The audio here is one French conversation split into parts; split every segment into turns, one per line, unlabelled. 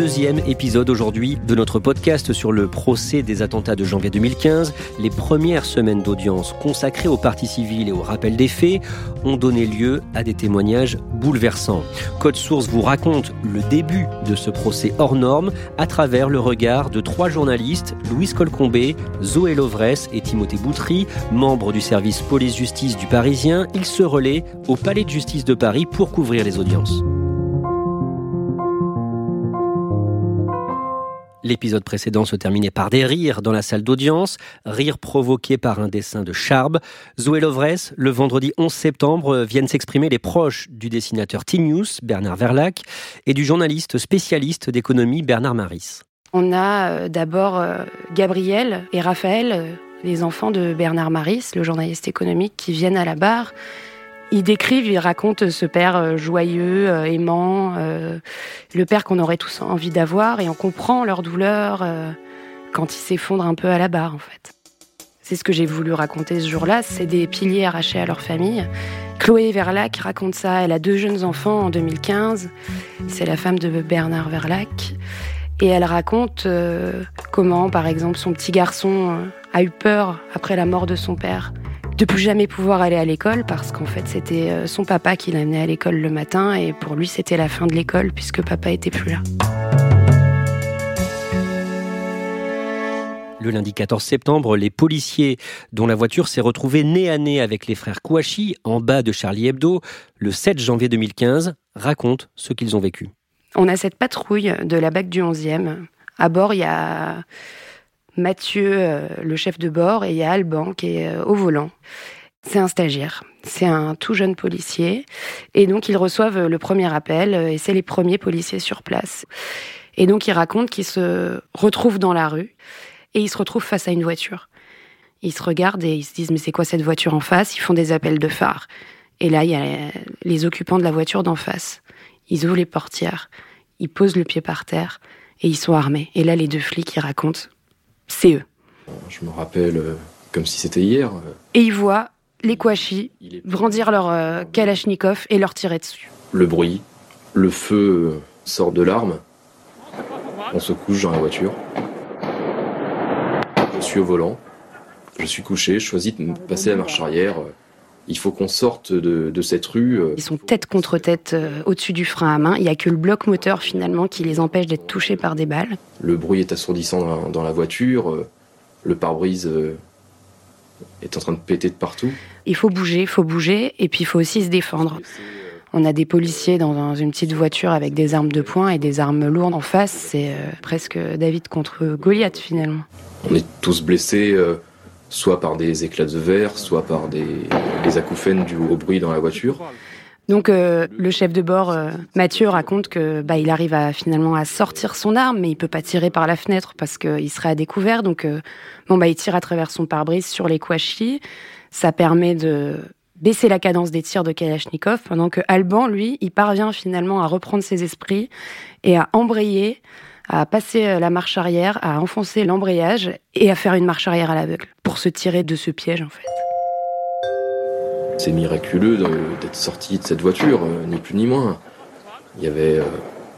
Deuxième épisode aujourd'hui de notre podcast sur le procès des attentats de janvier 2015. Les premières semaines d'audience consacrées aux parties civiles et au rappel des faits ont donné lieu à des témoignages bouleversants. Code Source vous raconte le début de ce procès hors norme à travers le regard de trois journalistes, Louise Colcombé, Zoé Lovresse et Timothée Boutry, membres du service police-justice du Parisien. Ils se relaient au Palais de justice de Paris pour couvrir les audiences. L'épisode précédent se terminait par des rires dans la salle d'audience, rires provoqués par un dessin de Charb. Zoé Lovresse, le vendredi 11 septembre, viennent s'exprimer les proches du dessinateur Tinius, Bernard Verlac, et du journaliste spécialiste d'économie Bernard Maris.
On a euh, d'abord euh, Gabriel et Raphaël, euh, les enfants de Bernard Maris, le journaliste économique, qui viennent à la barre. Ils décrivent, ils racontent ce père euh, joyeux, euh, aimant, euh, le père qu'on aurait tous envie d'avoir, et on comprend leur douleur quand ils s'effondrent un peu à la barre, en fait. C'est ce que j'ai voulu raconter ce jour-là, c'est des piliers arrachés à leur famille. Chloé Verlac raconte ça, elle a deux jeunes enfants en 2015, c'est la femme de Bernard Verlac, et elle raconte comment, par exemple, son petit garçon a eu peur après la mort de son père de plus jamais pouvoir aller à l'école parce qu'en fait c'était euh, son papa qui l'amenait à l'école le matin et pour lui c'était la fin de l'école puisque papa était plus là.
Le lundi 14 septembre, les policiers dont la voiture s'est retrouvée nez à nez avec les frères Kouachi en bas de Charlie Hebdo le 7 janvier 2015 racontent ce qu'ils ont vécu.
On a cette patrouille de la BAC du 11e. À bord, il y a Mathieu, euh, le chef de bord, et il y a Alban qui est euh, au volant. C'est un stagiaire, c'est un tout jeune policier. Et donc, ils reçoivent le premier appel euh, et c'est les premiers policiers sur place. Et donc, ils racontent qu'ils se retrouvent dans la rue et ils se retrouvent face à une voiture. Ils se regardent et ils se disent, mais c'est quoi cette voiture en face? Ils font des appels de phare. Et là, il y a les occupants de la voiture d'en face. Ils ouvrent les portières, ils posent le pied par terre et ils sont armés. Et là, les deux flics, ils racontent, c'est eux.
Je me rappelle euh, comme si c'était hier. euh,
Et ils voient les Kouachi brandir leur euh, Kalachnikov et leur tirer dessus.
Le bruit, le feu sort de l'arme. On se couche dans la voiture. Je suis au volant. Je suis couché. Je choisis de passer la marche arrière. Il faut qu'on sorte de, de cette rue. euh,
Ils sont tête contre tête euh, au-dessus du frein à main. Il n'y a que le bloc moteur finalement qui les empêche d'être touchés par des balles.
Le bruit est assourdissant dans, dans la voiture. euh, Le pare-brise euh, est en train de péter de partout.
Il faut bouger, il faut bouger, et puis il faut aussi se défendre. On a des policiers dans, une petite voiture avec des armes de poing et des armes lourdes en face. C'est presque David contre Goliath finalement.
On est tous blessés, soit par des éclats de verre, soit par des, des acouphènes dus au bruit dans la voiture.
Donc euh, le chef de bord, euh, Mathieu, raconte que bah, il arrive à finalement à sortir son arme, mais il peut pas tirer par la fenêtre parce qu'il serait à découvert. Donc euh, bon bah il tire à travers son pare-brise sur les Kouachi. Ça permet de baisser la cadence des tirs de Kalachnikov, pendant que Alban, lui, il parvient finalement à reprendre ses esprits et à embrayer, à passer euh, la marche arrière, à enfoncer l'embrayage et à faire une marche arrière à l'aveugle pour se tirer de ce piège en fait.
C'est miraculeux d'être sorti de cette voiture, euh, ni plus ni moins. Il y avait euh,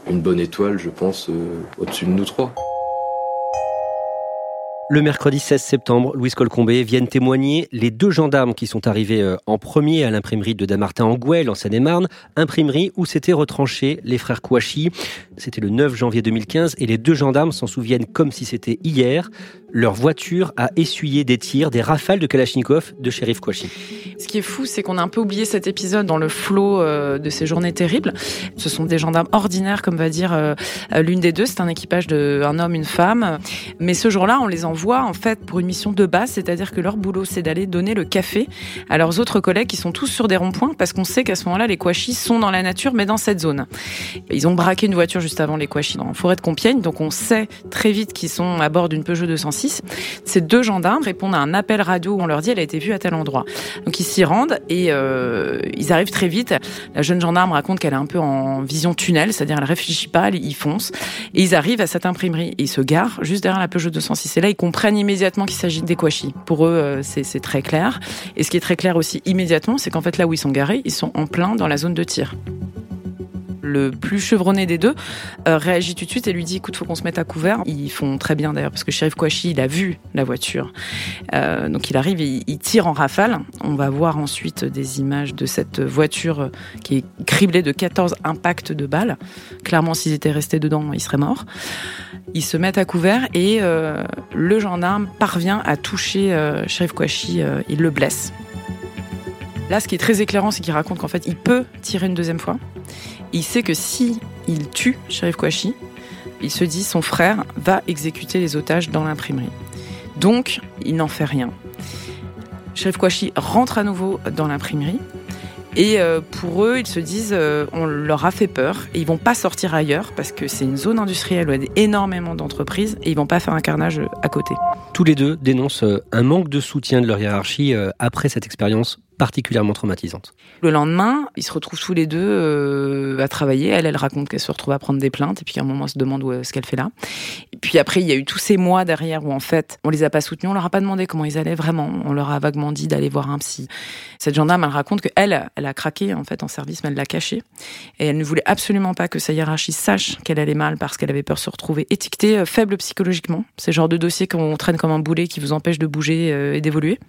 une bonne étoile, je pense, au-dessus de nous trois.
Le mercredi 16 septembre, Louis Colcombé viennent témoigner les deux gendarmes qui sont arrivés euh, en premier à l'imprimerie de Damartin en en Seine-et-Marne, imprimerie où s'étaient retranchés les frères Kouachi. C'était le 9 janvier 2015 et les deux gendarmes s'en souviennent comme si c'était hier. Leur voiture a essuyé des tirs, des rafales de Kalachnikov de shérif Kouachi.
Ce qui est fou, c'est qu'on a un peu oublié cet épisode dans le flot euh, de ces journées terribles. Ce sont des gendarmes ordinaires, comme va dire euh, l'une des deux. C'est un équipage d'un homme, une femme. Mais ce jour-là, on les envoie en fait pour une mission de base, c'est-à-dire que leur boulot, c'est d'aller donner le café à leurs autres collègues qui sont tous sur des ronds-points, parce qu'on sait qu'à ce moment-là, les Kouachis sont dans la nature, mais dans cette zone. Ils ont braqué une voiture juste avant les Kouachis dans la forêt de Compiègne, donc on sait très vite qu'ils sont à bord d'une Peugeot 206. Ces deux gendarmes répondent à un appel radio où on leur dit elle a été vue à tel endroit. Donc ils s'y rendent et euh, ils arrivent très vite. La jeune gendarme raconte qu'elle est un peu en vision tunnel, c'est-à-dire elle réfléchit pas, ils foncent et ils arrivent à cette imprimerie et ils se garent juste derrière la Peugeot 206. Et là ils comprennent immédiatement qu'il s'agit des Kouachi. Pour eux, euh, c'est très clair. Et ce qui est très clair aussi immédiatement, c'est qu'en fait là où ils sont garés, ils sont en plein dans la zone de tir le plus chevronné des deux, euh, réagit tout de suite et lui dit écoute, faut qu'on se mette à couvert. Ils font très bien d'ailleurs parce que Sheriff Kouachi, il a vu la voiture. Euh, donc il arrive et il tire en rafale. On va voir ensuite des images de cette voiture qui est criblée de 14 impacts de balles. Clairement, s'ils étaient restés dedans, ils seraient morts. Ils se mettent à couvert et euh, le gendarme parvient à toucher Sheriff Kouachi. il le blesse. Là, ce qui est très éclairant, c'est qu'il raconte qu'en fait, il peut tirer une deuxième fois. Il sait que si il tue Sharif Kouachi, il se dit son frère va exécuter les otages dans l'imprimerie. Donc, il n'en fait rien. Sharif Kouachi rentre à nouveau dans l'imprimerie. Et euh, pour eux, ils se disent, euh, on leur a fait peur et ils vont pas sortir ailleurs parce que c'est une zone industrielle où il y a énormément d'entreprises et ils vont pas faire un carnage à côté.
Tous les deux dénoncent euh, un manque de soutien de leur hiérarchie après cette expérience particulièrement traumatisante.
Le lendemain, ils se retrouvent tous les deux euh, à travailler. Elle, elle raconte qu'elle se retrouve à prendre des plaintes et puis qu'à un moment, on se demande où, ce qu'elle fait là. Et puis après, il y a eu tous ces mois derrière où en fait, on les a pas soutenus, on leur a pas demandé comment ils allaient vraiment. On leur a vaguement dit d'aller voir un psy. Cette gendarme, elle raconte que elle, elle a craqué en fait en service, mais elle l'a caché et elle ne voulait absolument pas que sa hiérarchie sache qu'elle allait mal parce qu'elle avait peur de se retrouver étiquetée euh, faible psychologiquement. C'est le genre de dossier qu'on traîne comme un boulet qui vous empêche de bouger euh, et d'évoluer.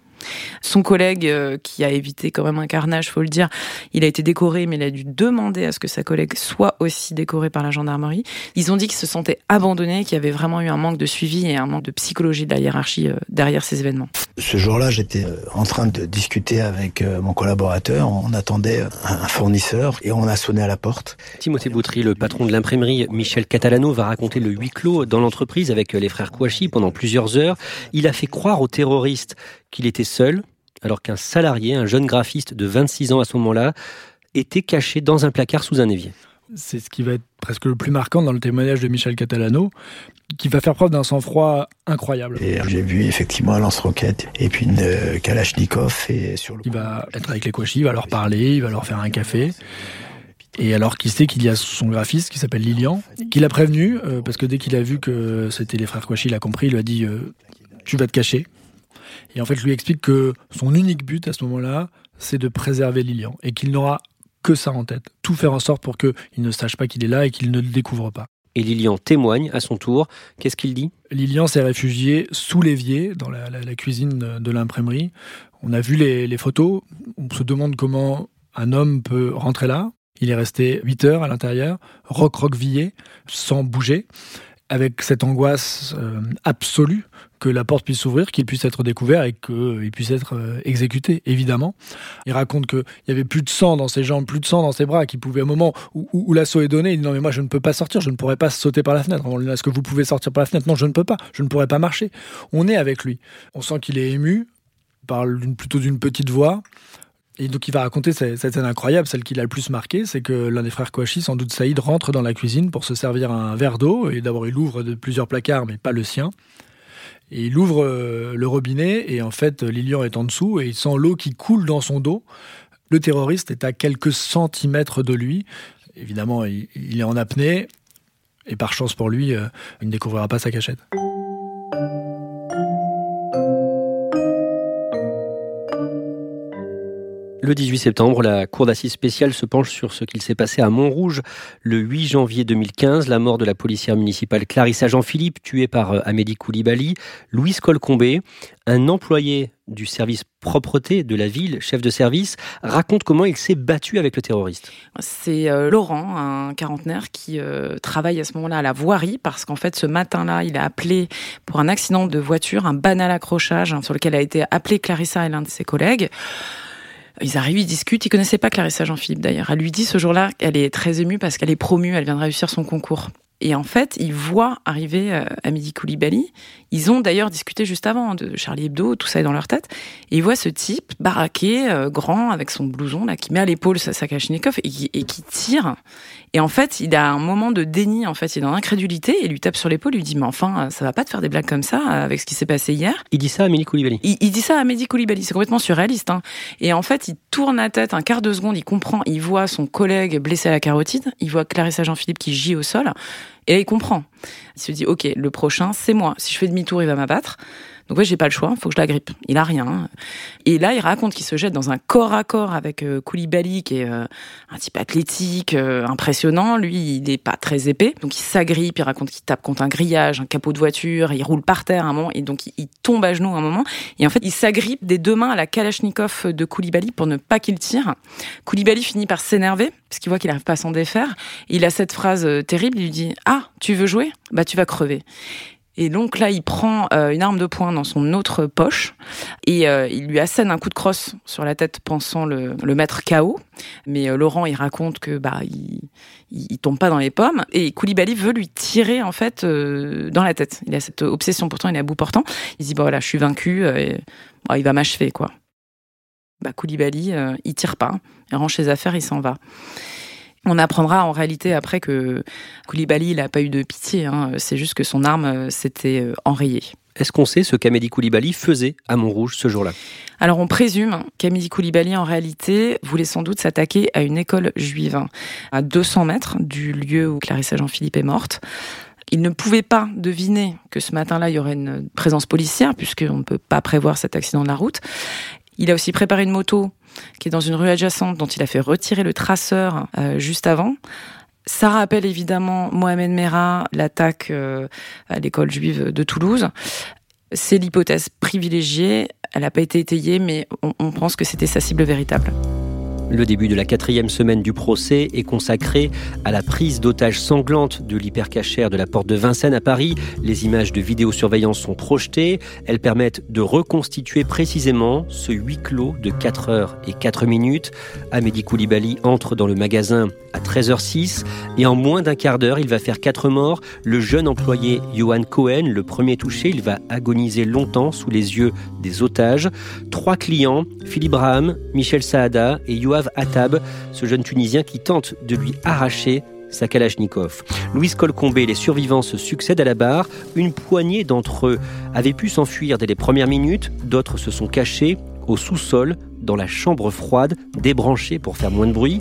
Son collègue, euh, qui a évité quand même un carnage, faut le dire, il a été décoré, mais il a dû demander à ce que sa collègue soit aussi décorée par la gendarmerie. Ils ont dit qu'ils se sentaient abandonnés, qu'il y avait vraiment eu un manque de suivi et un manque de psychologie de la hiérarchie euh, derrière ces événements.
Ce jour-là, j'étais euh, en train de discuter avec mon collaborateur. On attendait un fournisseur et on a sonné à la porte.
Timothée Boutry, le patron de l'imprimerie Michel Catalano, va raconter le huis clos dans l'entreprise avec les frères Kouachi pendant plusieurs heures. Il a fait croire aux terroristes qu'il était seul, alors qu'un salarié, un jeune graphiste de 26 ans à ce moment-là, était caché dans un placard sous un évier.
C'est ce qui va être presque le plus marquant dans le témoignage de Michel Catalano, qui va faire preuve d'un sang-froid incroyable.
j'ai vu effectivement un lance-roquette et puis une euh, Kalachnikov. Et sur le...
Il va être avec les Kouachi, il va leur parler, il va leur faire un café. Et alors qu'il sait qu'il y a son graphiste qui s'appelle Lilian, qu'il a prévenu, euh, parce que dès qu'il a vu que c'était les frères Kouachi, il a compris, il lui a dit euh, Tu vas te cacher. Et en fait, je lui explique que son unique but à ce moment-là, c'est de préserver Lilian et qu'il n'aura que ça en tête. Tout faire en sorte pour qu'il ne sache pas qu'il est là et qu'il ne le découvre pas.
Et Lilian témoigne à son tour. Qu'est-ce qu'il dit?
Lilian s'est réfugié sous l'évier, dans la, cuisine de l'imprimerie. On a vu les, les, photos. On se demande comment un homme peut rentrer là. Il est resté 8 heures à l'intérieur, roc-roquevillé, sans bouger avec cette angoisse euh, absolue que la porte puisse s'ouvrir, qu'il puisse être découvert et qu'il puisse être euh, exécuté, évidemment. Il raconte qu'il y avait plus de sang dans ses jambes, plus de sang dans ses bras, qu'il pouvait, au moment où, l'assaut est donné, il dit non mais moi je ne peux pas sortir, je ne pourrais pas sauter par la fenêtre. Est-ce que vous pouvez sortir par la fenêtre Non, je ne peux pas, je ne pourrais pas marcher. On est avec lui. On sent qu'il est ému, parle plutôt d'une petite voix. Et donc il va raconter cette, scène incroyable, celle qui l'a le plus marqué, c'est que l'un des frères Kouachi, sans doute Saïd, rentre dans la cuisine pour se servir un verre d'eau, et d'abord il ouvre de plusieurs placards, mais pas le sien. Et il ouvre euh, le robinet, et en fait Lilian est en dessous, et il sent l'eau qui coule dans son dos. Le terroriste est à quelques centimètres de lui. Évidemment, il, est en apnée, et par chance pour lui, euh, il ne découvrira pas sa cachette.
Le 18 septembre, la Cour d'assises spéciale se penche sur ce qu'il s'est passé à Montrouge le 8 janvier 2015, la mort de la policière municipale Clarissa Jean-Philippe, tuée par euh, Amélie Koulibaly. Louise Colcombé, un employé du service propreté de la ville, chef de service, raconte comment il s'est battu avec le terroriste.
C'est euh, Laurent, un quarantenaire, qui euh, travaille à ce moment-là à la voirie, parce qu'en fait, ce matin-là, il a appelé pour un accident de voiture, un banal accrochage hein, sur lequel a été appelé Clarissa et l'un de ses collègues. Ils arrivent, ils discutent. Ils connaissaient pas Clarissa Jean-Philippe d'ailleurs. Elle lui dit ce jour-là qu'elle est très émue parce qu'elle est promue, elle vient de réussir son concours. Et en fait, ils voient arriver euh, Amélie Koulibaly. Ils ont d'ailleurs discuté juste avant de Charlie Hebdo, tout ça est dans leur tête. Et ils voient ce type baraqué, euh, grand, avec son blouson là, qui met à l'épaule sa, sa Kalachnikov et qui, et qui tire. Et en fait, il a un moment de déni, en fait, il est dans l'incrédulité et lui tape sur l'épaule, lui dit mais enfin, ça va pas te faire des blagues comme ça avec ce qui s'est passé hier.
Il dit ça à Amélie Koulibaly.
Il, il dit ça à Amélie Koulibaly, c'est complètement surréaliste. Hein. Et en fait, il tourne la tête un quart de seconde, il comprend, il voit son collègue blessé à la carotide, il voit Clarissa Jean-Philippe qui gît au sol, et là, il comprend. Il se dit ok, le prochain, c'est moi. Si je fais demi-tour, il va m'abattre. Donc ouais, j'ai pas le choix, faut que je la grippe. Il a rien. Et là, il raconte qu'il se jette dans un corps à corps avec euh, Koulibaly, qui est euh, un type athlétique, euh, impressionnant. Lui, il n'est pas très épais, donc il s'agrippe. Il raconte qu'il tape contre un grillage, un capot de voiture. Il roule par terre un moment, et donc il, tombe à genoux un moment. Et en fait, il s'agrippe des deux mains à la Kalachnikov de Koulibaly pour ne pas qu'il tire. Koulibaly finit par s'énerver parce qu'il voit qu'il n'arrive pas à s'en défaire. Il a cette phrase terrible. Il lui dit Ah, tu veux jouer? Bah, tu vas crever. Et donc là, il prend euh, une arme de poing dans son autre poche et euh, il lui assène un coup de crosse sur la tête, pensant le, mettre KO. Mais euh, Laurent, il raconte que bah il, tombe pas dans les pommes et Koulibaly veut lui tirer en fait dans la tête. Il a cette obsession. Pourtant, il est à bout portant. Il dit bon voilà, je suis vaincu. bon, il va m'achever quoi. Bah Koulibaly, il tire pas. Il range ses affaires, il s'en va. On apprendra en réalité après que Koulibaly, il a pas eu de pitié. Hein. C'est juste que son arme euh, s'était euh, enrayée.
Est-ce qu'on sait ce qu'Amélie Koulibaly faisait à Montrouge ce jour-là?
Alors on présume qu'Amélie Koulibaly en réalité voulait sans doute s'attaquer à une école juive hein, à 200 mètres du lieu où Clarissa Jean-Philippe est morte. Il ne pouvait pas deviner que ce matin-là, il y aurait une présence policière, puisqu'on ne peut pas prévoir cet accident de la route. Il a aussi préparé une moto qui est dans une rue adjacente, dont il a fait retirer le traceur euh, juste avant. Ça rappelle évidemment Mohamed Merah, l'attaque euh, à l'école juive de Toulouse. C'est l'hypothèse privilégiée. Elle n'a pas été étayée, mais on, on pense que c'était sa cible véritable.
Le début de la quatrième semaine du procès est consacré à la prise d'otage sanglante de l'hypercachère de la porte de Vincennes à Paris. Les images de vidéosurveillance sont projetées. Elles permettent de reconstituer précisément ce huis clos de 4 heures et 4 minutes. Koulibaly entre dans le magasin à 13h06 et en moins d'un quart d'heure, il va faire quatre morts. Le jeune employé Johan Cohen, le premier touché, il va agoniser longtemps sous les yeux des otages. Trois clients, Philippe Braham, Michel Saada et Yoav Attab, ce jeune Tunisien qui tente de lui arracher sa Kalachnikov. Louise Colcombé et les survivants se succèdent à la barre. Une poignée d'entre eux avaient pu s'enfuir dès les premières minutes, d'autres se sont cachés au sous-sol, dans la chambre froide, débranchée pour faire moins de bruit.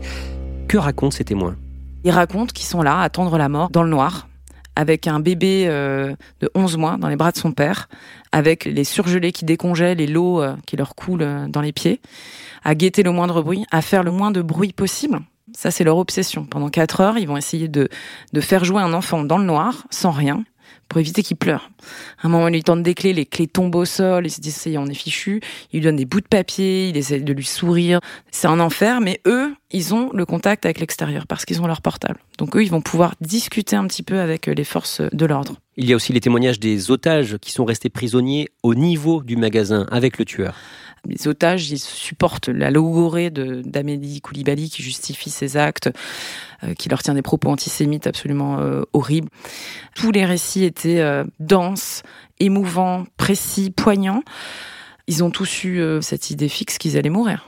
Que racontent ces témoins
Ils racontent qu'ils sont là à attendre la mort dans le noir, avec un bébé euh, de 11 mois dans les bras de son père, avec les surgelés qui décongèlent et l'eau qui leur coule euh, dans les pieds, à guetter le moindre bruit, à faire le moins de bruit possible. Ça, c'est leur obsession. Pendant 4 heures, ils vont essayer de, de faire jouer un enfant dans le noir, sans rien, pour éviter qu'il pleure. À un moment, ils lui tendent des clés, les clés tombent au sol, ils se disent, ça y est, on est fichu. Ils lui donnent des bouts de papier, ils essaient de lui sourire. C'est un enfer, mais eux, ils ont le contact avec l'extérieur parce qu'ils ont leur portable. Donc eux, ils vont pouvoir discuter un petit peu avec les forces de l'ordre.
Il y a aussi les témoignages des otages qui sont restés prisonniers au niveau du magasin avec le tueur.
Les otages, ils supportent la logorée d'Amélie Koulibaly qui justifie ses actes, euh, qui leur tient des propos antisémites absolument euh, horribles. Tous les récits étaient euh, denses, émouvants, précis, poignants. Ils ont tous eu cette idée fixe qu'ils allaient mourir.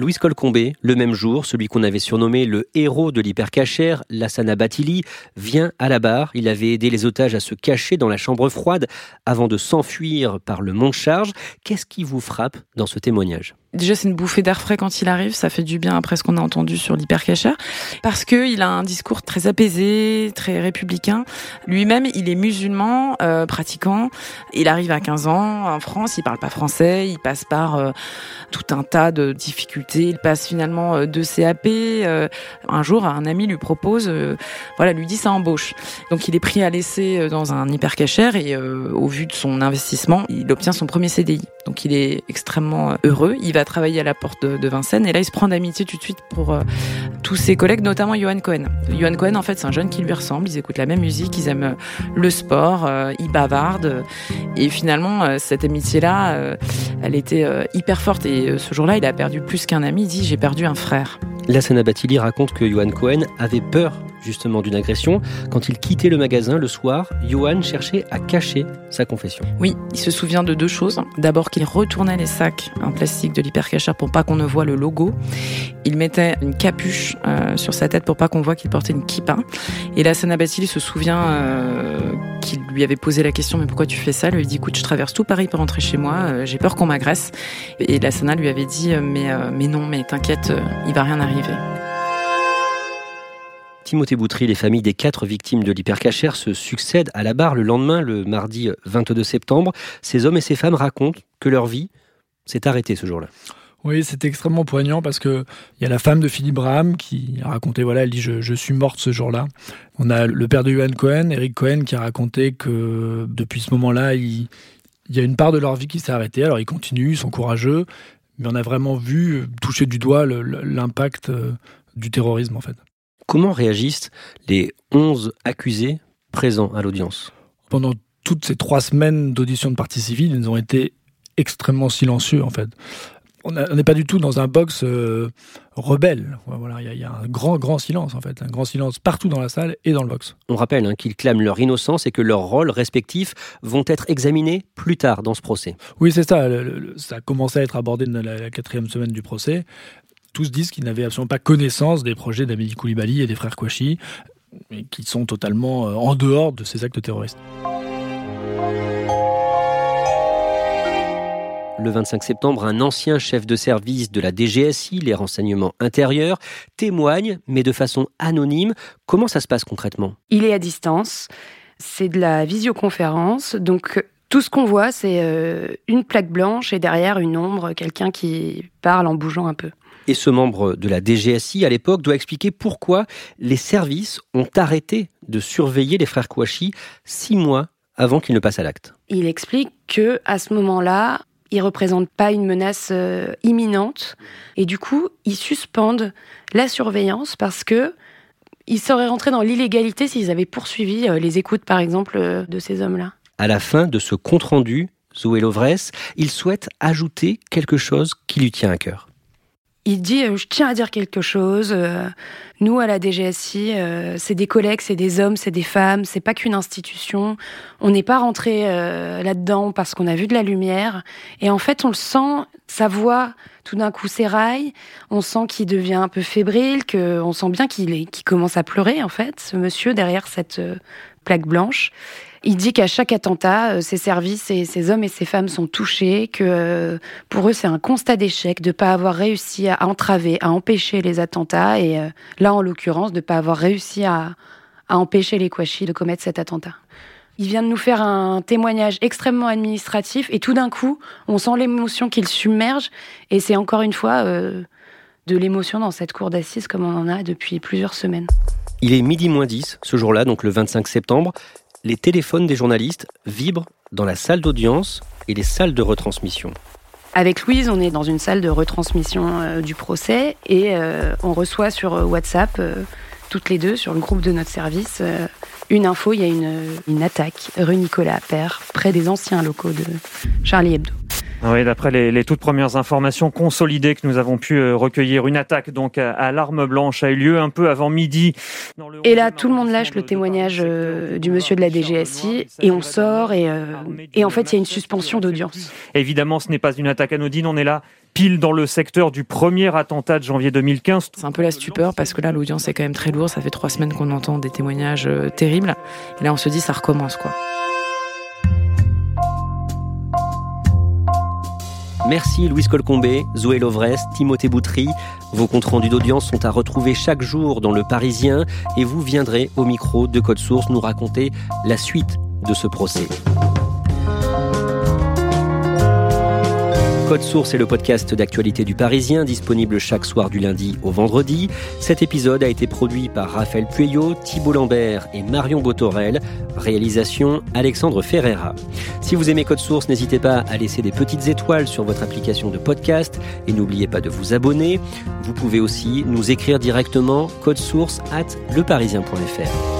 Louise Colcombé, le même jour, celui qu'on avait surnommé le héros de l'hypercachère, Lassana Batili, vient à la barre. Il avait aidé les otages à se cacher dans la chambre froide avant de s'enfuir par le mont charge. Qu'est-ce qui vous frappe dans ce témoignage?
Déjà, c'est une bouffée d'air frais quand il arrive. Ça fait du bien après ce qu'on a entendu sur l'hypercachère. Parce que il a un discours très apaisé, très républicain. Lui-même, il est musulman, euh, pratiquant. Il arrive à 15 ans en France. Il parle pas français. Il passe par euh, tout un tas de difficultés. Il passe finalement euh, de CAP. Euh, un jour, un ami lui propose, voilà, lui dit ça embauche. Donc, il est pris à l'essai dans un hypercachère et au vu de son investissement, il obtient son premier CDI. Donc, il est extrêmement heureux. Il à travailler à la porte de, Vincennes. Et là il se prend d'amitié tout de suite pour euh, tous ses collègues, notamment Johan Cohen. Johan Cohen en fait c'est un jeune qui lui ressemble, ils écoutent la même musique, ils aiment euh, le sport, euh, ils bavardent. Et finalement cette amitié là elle était hyper forte. Et ce jour-là il a perdu plus qu'un ami, il dit j'ai perdu un frère.
Lassana Batili raconte que Johan Cohen avait peur justement d'une agression. Quand il quittait le magasin le soir, Johan cherchait à cacher sa confession.
Oui, il se souvient de deux choses. D'abord qu'il retournait les sacs en plastique de l'hypercachère pour pas qu'on ne voit le logo. Il mettait une capuche euh, sur sa tête pour pas qu'on voit qu'il portait une kippa. Et la Sana se souvient euh, qu'il lui avait posé la question mais pourquoi tu fais ça? Il lui dit écoute je traverse tout Paris pour rentrer chez moi, euh, j'ai peur qu'on m'agresse. Et la Sana lui avait dit mais mais non mais t'inquiète il va rien arriver.
Timothée Boutry, les familles des quatre victimes de l'hypercachère se succèdent à la barre le lendemain, le mardi 22 septembre. Ces hommes et ces femmes racontent que leur vie s'est arrêtée ce jour-là.
Oui, c'est extrêmement poignant parce que il y a la femme de Philippe Braham qui a raconté, voilà, elle dit je, suis morte ce jour-là. On a le père de Johan Cohen, Eric Cohen, qui a raconté que depuis ce moment-là, il, il y a une part de leur vie qui s'est arrêtée. Alors ils continuent, ils sont courageux, mais on a vraiment vu toucher du doigt l'impact euh, du terrorisme en fait.
Comment réagissent les 11 accusés présents à l'audience
Pendant toutes ces trois semaines d'audition de partie civile, ils ont été extrêmement silencieux en fait. On n'est pas du tout dans un box euh, rebelle. Voilà, il y, a un grand, grand silence en fait, un grand silence partout dans la salle et dans le box.
On rappelle hein, qu'ils clament leur innocence et que leurs rôles respectifs vont être examinés plus tard dans ce procès.
Oui, c'est ça. ça a commencé à être abordé dans la quatrième semaine du procès tous disent qu'ils n'avaient absolument pas connaissance des projets d'Amélie Koulibaly et des frères Kouachi, et qui sont totalement euh, en dehors de ces actes terroristes.
Le 25 septembre, un ancien chef de service de la DGSI, les renseignements intérieurs, témoigne, mais de façon anonyme. Comment ça se passe concrètement?
Il est à distance, c'est de la visioconférence, donc tout ce qu'on voit, c'est euh, une plaque blanche et derrière une ombre, quelqu'un qui parle en bougeant un peu.
Et ce membre de la DGSI à l'époque doit expliquer pourquoi les services ont arrêté de surveiller les frères Kouachi six mois avant qu'ils ne passent à l'acte.
Il explique que à ce moment-là, ils représentent pas une menace euh, imminente et du coup, ils suspendent la surveillance parce que ils seraient rentrés dans l'illégalité s'ils avaient poursuivi euh, les écoutes, par exemple, euh, de ces hommes-là.
À la fin de ce compte-rendu, Zoé Lovresse, il souhaite ajouter quelque chose qui lui tient à cœur
il dit euh, je tiens à dire quelque chose. Euh, nous à la DGSI, euh, c'est des collègues, c'est des hommes, c'est des femmes, c'est pas qu'une institution. On n'est pas rentré là-dedans parce qu'on a vu de la lumière. Et en fait, on le sent, sa voix tout d'un coup s'éraille. On sent qu'il devient un peu fébrile, que on sent bien qu'il est, qu'il commence à pleurer en fait, ce monsieur derrière cette plaque blanche. Il dit qu'à chaque attentat, euh, ces services et ces hommes et ces femmes sont touchés, que euh, pour eux c'est un constat d'échec de ne pas avoir réussi à entraver, à empêcher les attentats, et euh, là en l'occurrence de ne pas avoir réussi à, empêcher les Kouachi de commettre cet attentat. Il vient de nous faire un témoignage extrêmement administratif et tout d'un coup, on sent l'émotion qu'il submerge et c'est encore une fois de l'émotion dans cette cour d'assises comme on en a depuis plusieurs semaines.
Il est midi moins 10 ce jour-là, donc le 25 septembre les téléphones des journalistes vibrent dans la salle d'audience et les salles de retransmission.
Avec Louise, on est dans une salle de retransmission euh, du procès et euh, on reçoit sur euh, WhatsApp, toutes les deux, sur le groupe de notre service, une info, il y a une, une attaque rue Nicolas Appert, près des anciens locaux de Charlie Hebdo.
Oui, d'après les, toutes premières informations consolidées que nous avons pu euh, recueillir, une attaque donc à, l'arme blanche a eu lieu un peu avant midi.
et là, tout le monde lâche le témoignage euh, du monsieur de la DGSI et on sort et, euh, et en fait, il y a une suspension d'audience.
Évidemment, ce n'est pas une attaque anodine, on est là pile dans le secteur du premier attentat de janvier 2015.
C'est un peu la stupeur parce que là, l'audience est quand même très lourde. Ça fait trois semaines qu'on entend des témoignages terribles. Et là, on se dit, ça recommence, quoi.
Merci Louise Colcombé, Zoé Lovres, Timothée Boutry. Vos comptes rendus d'audience sont à retrouver chaque jour dans Le Parisien et vous viendrez au micro de Code Source nous raconter la suite de ce procès. Code Source est le podcast d'actualité du Parisien, disponible chaque soir du lundi au vendredi. Cet épisode a été produit par Raphaël Pueyo, Thibault Lambert et Marion Botorel. Réalisation Alexandre Ferreira. Si vous aimez Code Source, n'hésitez pas à laisser des petites étoiles sur votre application de podcast et n'oubliez pas de vous abonner. Vous pouvez aussi nous écrire directement source at leparisien.fr.